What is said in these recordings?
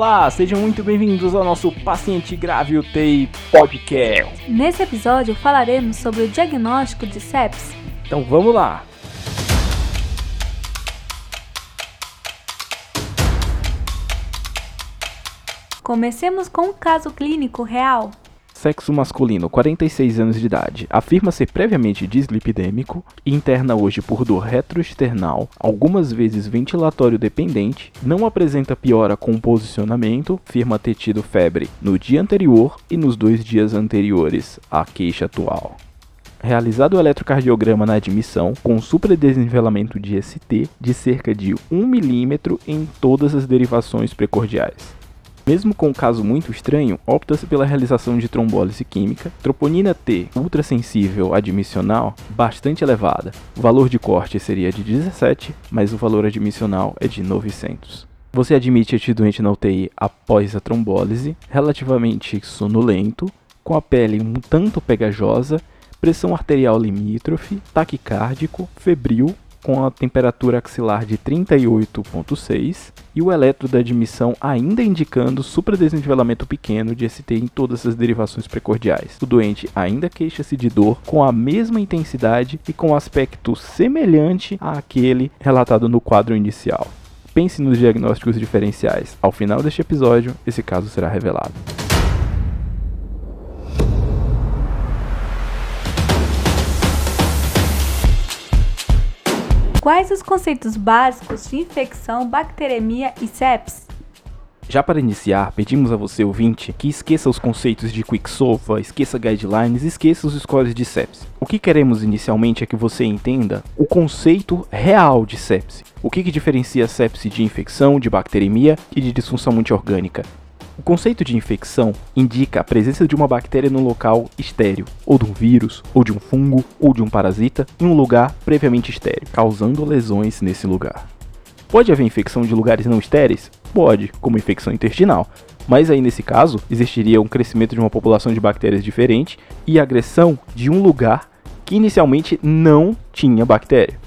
Olá, sejam muito bem-vindos ao nosso Paciente Grave UTI Podcast. Nesse episódio falaremos sobre o diagnóstico de sepsis. Então vamos lá. Comecemos com um caso clínico real. Sexo masculino, 46 anos de idade. Afirma ser previamente dislipidêmico, interna hoje por dor retroesternal, algumas vezes ventilatório dependente, não apresenta piora com posicionamento, afirma ter tido febre no dia anterior e nos dois dias anteriores à queixa atual. Realizado o eletrocardiograma na admissão, com supradesnivelamento de ST de cerca de 1 milímetro em todas as derivações precordiais. Mesmo com um caso muito estranho, opta-se pela realização de trombólise química, troponina T ultrassensível admissional bastante elevada. O valor de corte seria de 17, mas o valor admissional é de 900. Você admite este doente na UTI após a trombólise, relativamente sonolento, com a pele um tanto pegajosa, pressão arterial limítrofe, taquicárdico, febril com a temperatura axilar de 38,6 e o eletro da admissão ainda indicando supradesnivelamento pequeno de ST em todas as derivações precordiais. O doente ainda queixa-se de dor com a mesma intensidade e com aspecto semelhante àquele relatado no quadro inicial. Pense nos diagnósticos diferenciais. Ao final deste episódio, esse caso será revelado. Quais os conceitos básicos de infecção, bacteremia e sepsis? Já para iniciar, pedimos a você, ouvinte, que esqueça os conceitos de Quicksilver, esqueça guidelines, esqueça os scores de sepsis. O que queremos inicialmente é que você entenda o conceito real de sepsis. O que, que diferencia sepsis de infecção, de bacteremia e de disfunção multiorgânica. O conceito de infecção indica a presença de uma bactéria no local estéreo, ou de um vírus, ou de um fungo, ou de um parasita, em um lugar previamente estéreo, causando lesões nesse lugar. Pode haver infecção de lugares não estéreis? Pode, como infecção intestinal. Mas aí nesse caso, existiria um crescimento de uma população de bactérias diferente e agressão de um lugar que inicialmente não tinha bactéria.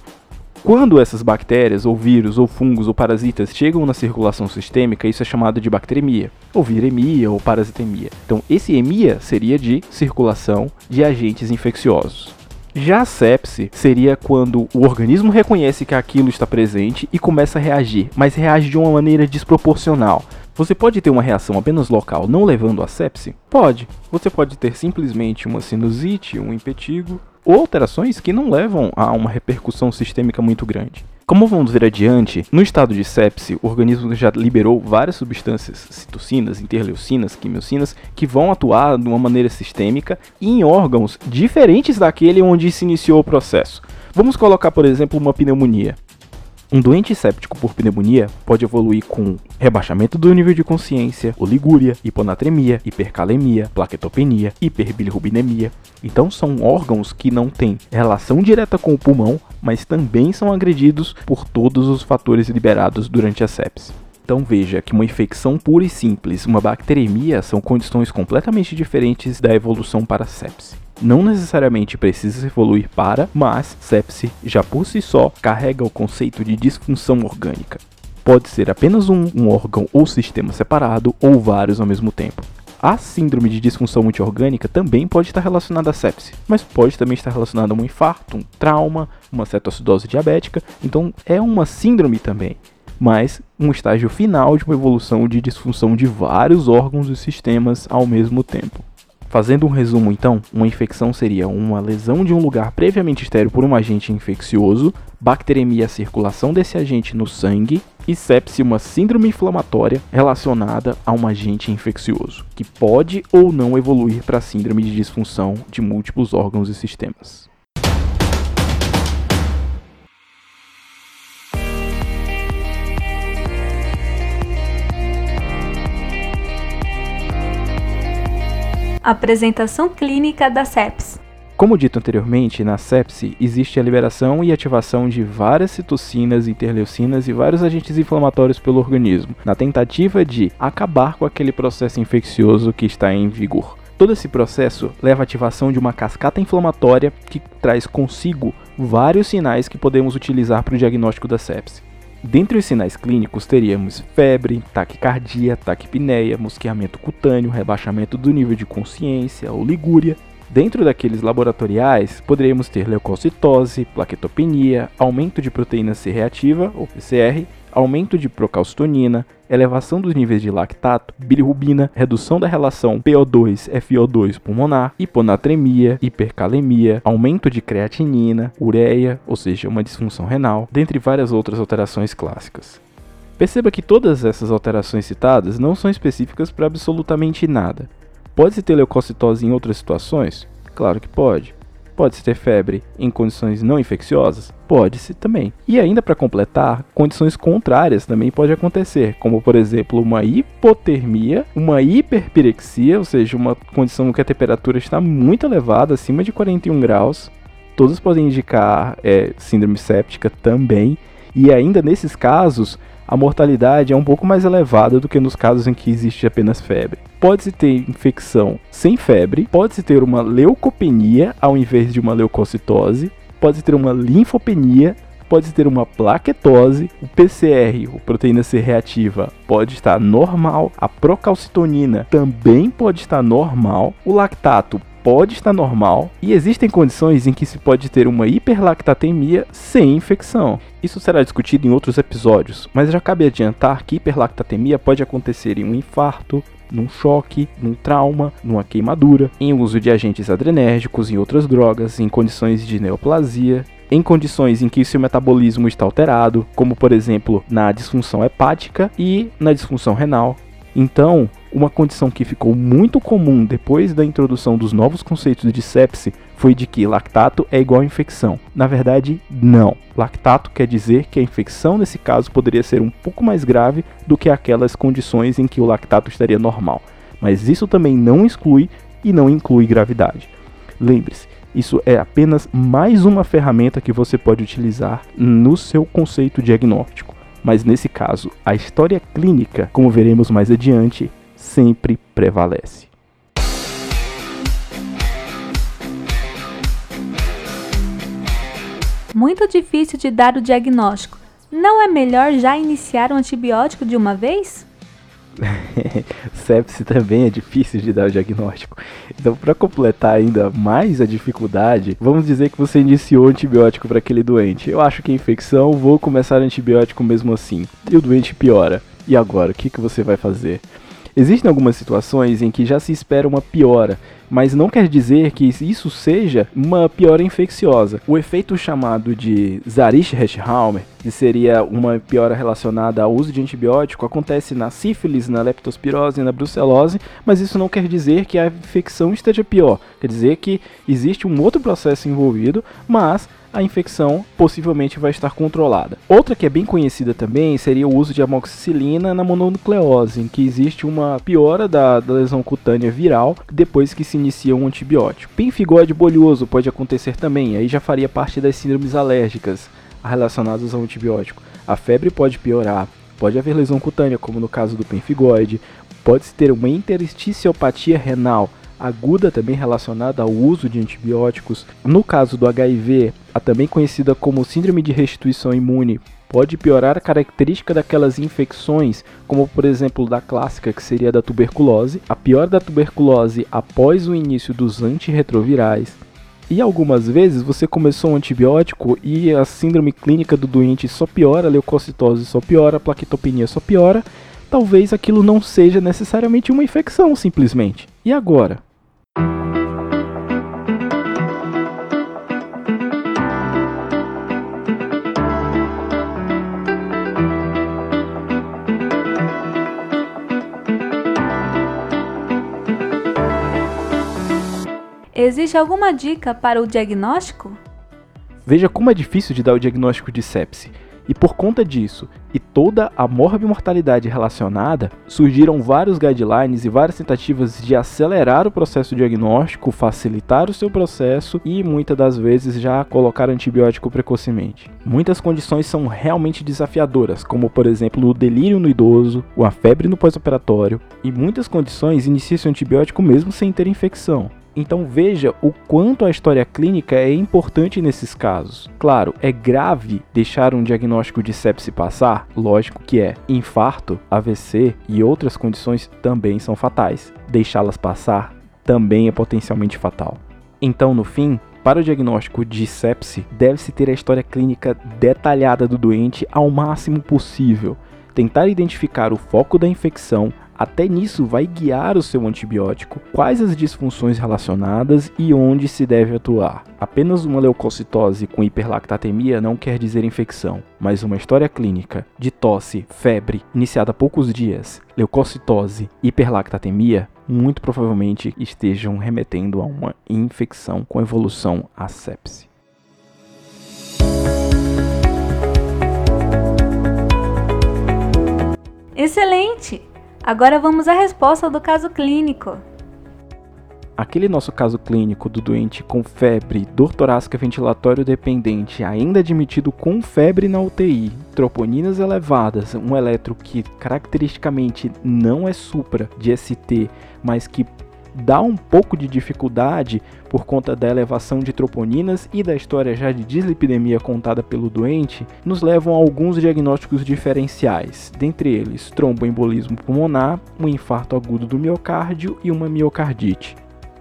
Quando essas bactérias, ou vírus, ou fungos, ou parasitas chegam na circulação sistêmica, isso é chamado de bacteremia, ou viremia, ou parasitemia. Então, esse emia seria de circulação de agentes infecciosos. Já a sepse seria quando o organismo reconhece que aquilo está presente e começa a reagir, mas reage de uma maneira desproporcional. Você pode ter uma reação apenas local, não levando a sepse? Pode. Você pode ter simplesmente uma sinusite, um impetigo, ou alterações que não levam a uma repercussão sistêmica muito grande. Como vamos ver adiante, no estado de sepse, o organismo já liberou várias substâncias, citocinas, interleucinas, quimiocinas, que vão atuar de uma maneira sistêmica em órgãos diferentes daquele onde se iniciou o processo. Vamos colocar, por exemplo, uma pneumonia. Um doente séptico por pneumonia pode evoluir com rebaixamento do nível de consciência, oligúria, hiponatremia, hipercalemia, plaquetopenia, hiperbilirrubinemia. Então são órgãos que não têm relação direta com o pulmão, mas também são agredidos por todos os fatores liberados durante a sepse. Então veja que uma infecção pura e simples, uma bacteremia, são condições completamente diferentes da evolução para a sepse não necessariamente precisa evoluir para, mas sepse já por si só carrega o conceito de disfunção orgânica. Pode ser apenas um, um órgão ou sistema separado ou vários ao mesmo tempo. A síndrome de disfunção multiorgânica também pode estar relacionada à sepse, mas pode também estar relacionada a um infarto, um trauma, uma cetoacidose diabética, então é uma síndrome também, mas um estágio final de uma evolução de disfunção de vários órgãos e sistemas ao mesmo tempo. Fazendo um resumo então, uma infecção seria uma lesão de um lugar previamente estéreo por um agente infeccioso, bacteremia circulação desse agente no sangue e sepse uma síndrome inflamatória relacionada a um agente infeccioso, que pode ou não evoluir para síndrome de disfunção de múltiplos órgãos e sistemas. Apresentação clínica da sepse. Como dito anteriormente, na sepse existe a liberação e ativação de várias citocinas, interleucinas e vários agentes inflamatórios pelo organismo, na tentativa de acabar com aquele processo infeccioso que está em vigor. Todo esse processo leva à ativação de uma cascata inflamatória que traz consigo vários sinais que podemos utilizar para o diagnóstico da sepse. Dentre os sinais clínicos teríamos febre, taquicardia, taquipneia, mosqueamento cutâneo, rebaixamento do nível de consciência, oligúria. Dentro daqueles laboratoriais, poderíamos ter leucocitose, plaquetopenia, aumento de proteína C reativa, ou PCR, aumento de procalcitonina, elevação dos níveis de lactato, bilirrubina, redução da relação PO2-FO2 pulmonar, hiponatremia, hipercalemia, aumento de creatinina, ureia, ou seja, uma disfunção renal, dentre várias outras alterações clássicas. Perceba que todas essas alterações citadas não são específicas para absolutamente nada. Pode-se ter leucocitose em outras situações? Claro que pode. Pode-se ter febre em condições não infecciosas? Pode-se também. E ainda para completar, condições contrárias também pode acontecer, como por exemplo uma hipotermia, uma hiperpirexia, ou seja, uma condição em que a temperatura está muito elevada, acima de 41 graus. Todos podem indicar é, síndrome séptica também. E ainda nesses casos, a mortalidade é um pouco mais elevada do que nos casos em que existe apenas febre. Pode-se ter infecção sem febre, pode-se ter uma leucopenia ao invés de uma leucocitose, pode-se ter uma linfopenia, pode-se ter uma plaquetose, o PCR, o proteína C reativa, pode estar normal, a procalcitonina também pode estar normal, o lactato pode estar normal. E existem condições em que se pode ter uma hiperlactatemia sem infecção. Isso será discutido em outros episódios, mas já cabe adiantar que hiperlactatemia pode acontecer em um infarto, num choque, num trauma, numa queimadura, em uso de agentes adrenérgicos, em outras drogas, em condições de neoplasia, em condições em que seu metabolismo está alterado, como por exemplo na disfunção hepática e na disfunção renal, então, uma condição que ficou muito comum depois da introdução dos novos conceitos de sepse foi de que lactato é igual a infecção. Na verdade, não. Lactato quer dizer que a infecção nesse caso poderia ser um pouco mais grave do que aquelas condições em que o lactato estaria normal. Mas isso também não exclui e não inclui gravidade. Lembre-se, isso é apenas mais uma ferramenta que você pode utilizar no seu conceito diagnóstico mas nesse caso, a história clínica, como veremos mais adiante, sempre prevalece. Muito difícil de dar o diagnóstico. Não é melhor já iniciar um antibiótico de uma vez? sepse também é difícil de dar o diagnóstico. Então, para completar ainda mais a dificuldade, vamos dizer que você iniciou antibiótico para aquele doente. Eu acho que é infecção, vou começar antibiótico mesmo assim. E o doente piora. E agora, o que, que você vai fazer? Existem algumas situações em que já se espera uma piora, mas não quer dizer que isso seja uma piora infecciosa. O efeito chamado de Zarisch-Hersheimer, que seria uma piora relacionada ao uso de antibiótico, acontece na sífilis, na leptospirose e na brucelose, mas isso não quer dizer que a infecção esteja pior. Quer dizer que existe um outro processo envolvido, mas a infecção possivelmente vai estar controlada. Outra que é bem conhecida também seria o uso de amoxicilina na mononucleose, em que existe uma piora da, da lesão cutânea viral depois que se inicia um antibiótico. Pemphigoide bolioso pode acontecer também, aí já faria parte das síndromes alérgicas relacionadas ao antibiótico. A febre pode piorar, pode haver lesão cutânea, como no caso do pemphigoide, pode-se ter uma interstitiopatia renal, aguda também relacionada ao uso de antibióticos. No caso do HIV, a também conhecida como síndrome de restituição imune, pode piorar a característica daquelas infecções, como por exemplo da clássica que seria da tuberculose, a pior da tuberculose após o início dos antirretrovirais. E algumas vezes você começou um antibiótico e a síndrome clínica do doente só piora, a leucocitose só piora, a plaquetopenia só piora. Talvez aquilo não seja necessariamente uma infecção, simplesmente. E agora? Existe alguma dica para o diagnóstico? Veja como é difícil de dar o diagnóstico de sepse. E por conta disso e toda a morbimortalidade relacionada, surgiram vários guidelines e várias tentativas de acelerar o processo diagnóstico, facilitar o seu processo e muitas das vezes já colocar antibiótico precocemente. Muitas condições são realmente desafiadoras, como por exemplo o delírio no idoso, a febre no pós-operatório, e muitas condições iniciam-se antibiótico mesmo sem ter infecção. Então veja o quanto a história clínica é importante nesses casos. Claro, é grave deixar um diagnóstico de sepse passar? Lógico que é. Infarto, AVC e outras condições também são fatais. Deixá-las passar também é potencialmente fatal. Então, no fim, para o diagnóstico de sepse, deve-se ter a história clínica detalhada do doente ao máximo possível, tentar identificar o foco da infecção, até nisso vai guiar o seu antibiótico, quais as disfunções relacionadas e onde se deve atuar. Apenas uma leucocitose com hiperlactatemia não quer dizer infecção, mas uma história clínica de tosse, febre, iniciada há poucos dias, leucocitose, hiperlactatemia, muito provavelmente estejam remetendo a uma infecção com evolução à sepse. Excelente! Agora vamos à resposta do caso clínico. Aquele nosso caso clínico do doente com febre, dor torácica ventilatório dependente, ainda admitido com febre na UTI, troponinas elevadas, um eletro que caracteristicamente não é supra de ST, mas que dá um pouco de dificuldade por conta da elevação de troponinas e da história já de dislipidemia contada pelo doente, nos levam a alguns diagnósticos diferenciais, dentre eles tromboembolismo pulmonar, um infarto agudo do miocárdio e uma miocardite.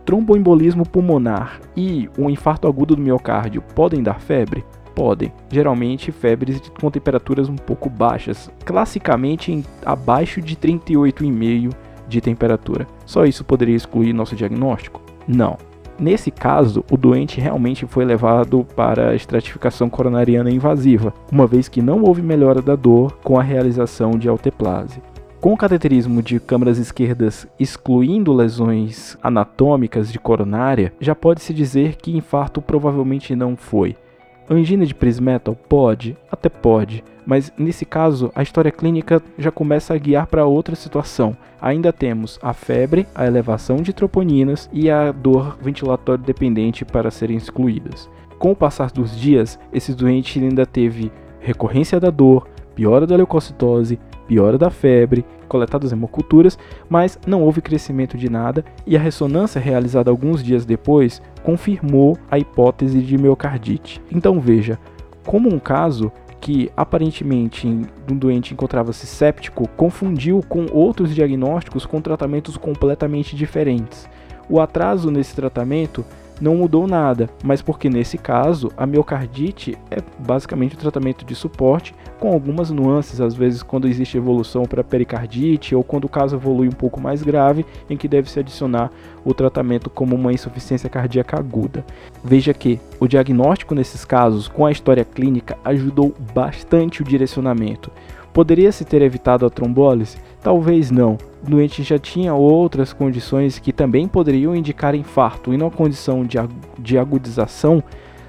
Tromboembolismo pulmonar e um infarto agudo do miocárdio podem dar febre? Podem, geralmente febres com temperaturas um pouco baixas, classicamente abaixo de 38,5 de temperatura. Só isso poderia excluir nosso diagnóstico? Não. Nesse caso, o doente realmente foi levado para a estratificação coronariana invasiva, uma vez que não houve melhora da dor com a realização de alteplase. Com o cateterismo de câmaras esquerdas excluindo lesões anatômicas de coronária, já pode-se dizer que infarto provavelmente não foi. Angina de Prismetal pode, até pode, mas nesse caso a história clínica já começa a guiar para outra situação. Ainda temos a febre, a elevação de troponinas e a dor ventilatório dependente para serem excluídas. Com o passar dos dias, esse doente ainda teve recorrência da dor, piora da leucocitose, piora da febre, coletadas hemoculturas, mas não houve crescimento de nada e a ressonância realizada alguns dias depois confirmou a hipótese de miocardite. Então veja, como um caso que aparentemente um doente encontrava-se séptico confundiu com outros diagnósticos com tratamentos completamente diferentes. O atraso nesse tratamento não mudou nada, mas porque nesse caso a miocardite é basicamente o um tratamento de suporte com algumas nuances, às vezes quando existe evolução para pericardite ou quando o caso evolui um pouco mais grave, em que deve se adicionar o tratamento como uma insuficiência cardíaca aguda. Veja que o diagnóstico nesses casos com a história clínica ajudou bastante o direcionamento. Poderia-se ter evitado a trombólise? Talvez não. O doente já tinha outras condições que também poderiam indicar infarto, e numa condição de agudização,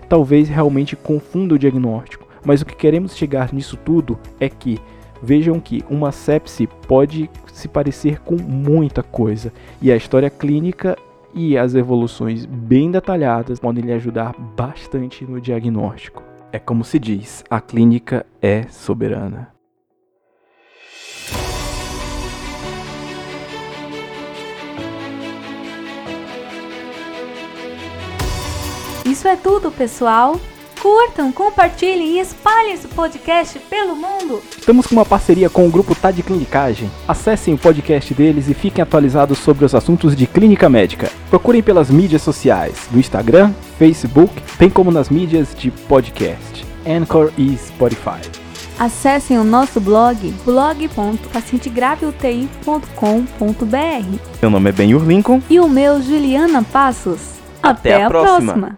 talvez realmente confunda o diagnóstico. Mas o que queremos chegar nisso tudo é que vejam que uma sepse pode se parecer com muita coisa, e a história clínica e as evoluções bem detalhadas podem lhe ajudar bastante no diagnóstico. É como se diz, a clínica é soberana. Isso é tudo, pessoal. Curtam, compartilhem e espalhem esse podcast pelo mundo. Estamos com uma parceria com o grupo Tá de Clinicagem. Acessem o podcast deles e fiquem atualizados sobre os assuntos de clínica médica. Procurem pelas mídias sociais, no Instagram, Facebook, bem como nas mídias de podcast, Anchor e Spotify. Acessem o nosso blog blog.pacientegraveuti.com.br. Meu nome é Ben Lincoln. E o meu, Juliana Passos. Até, Até a, a próxima. próxima.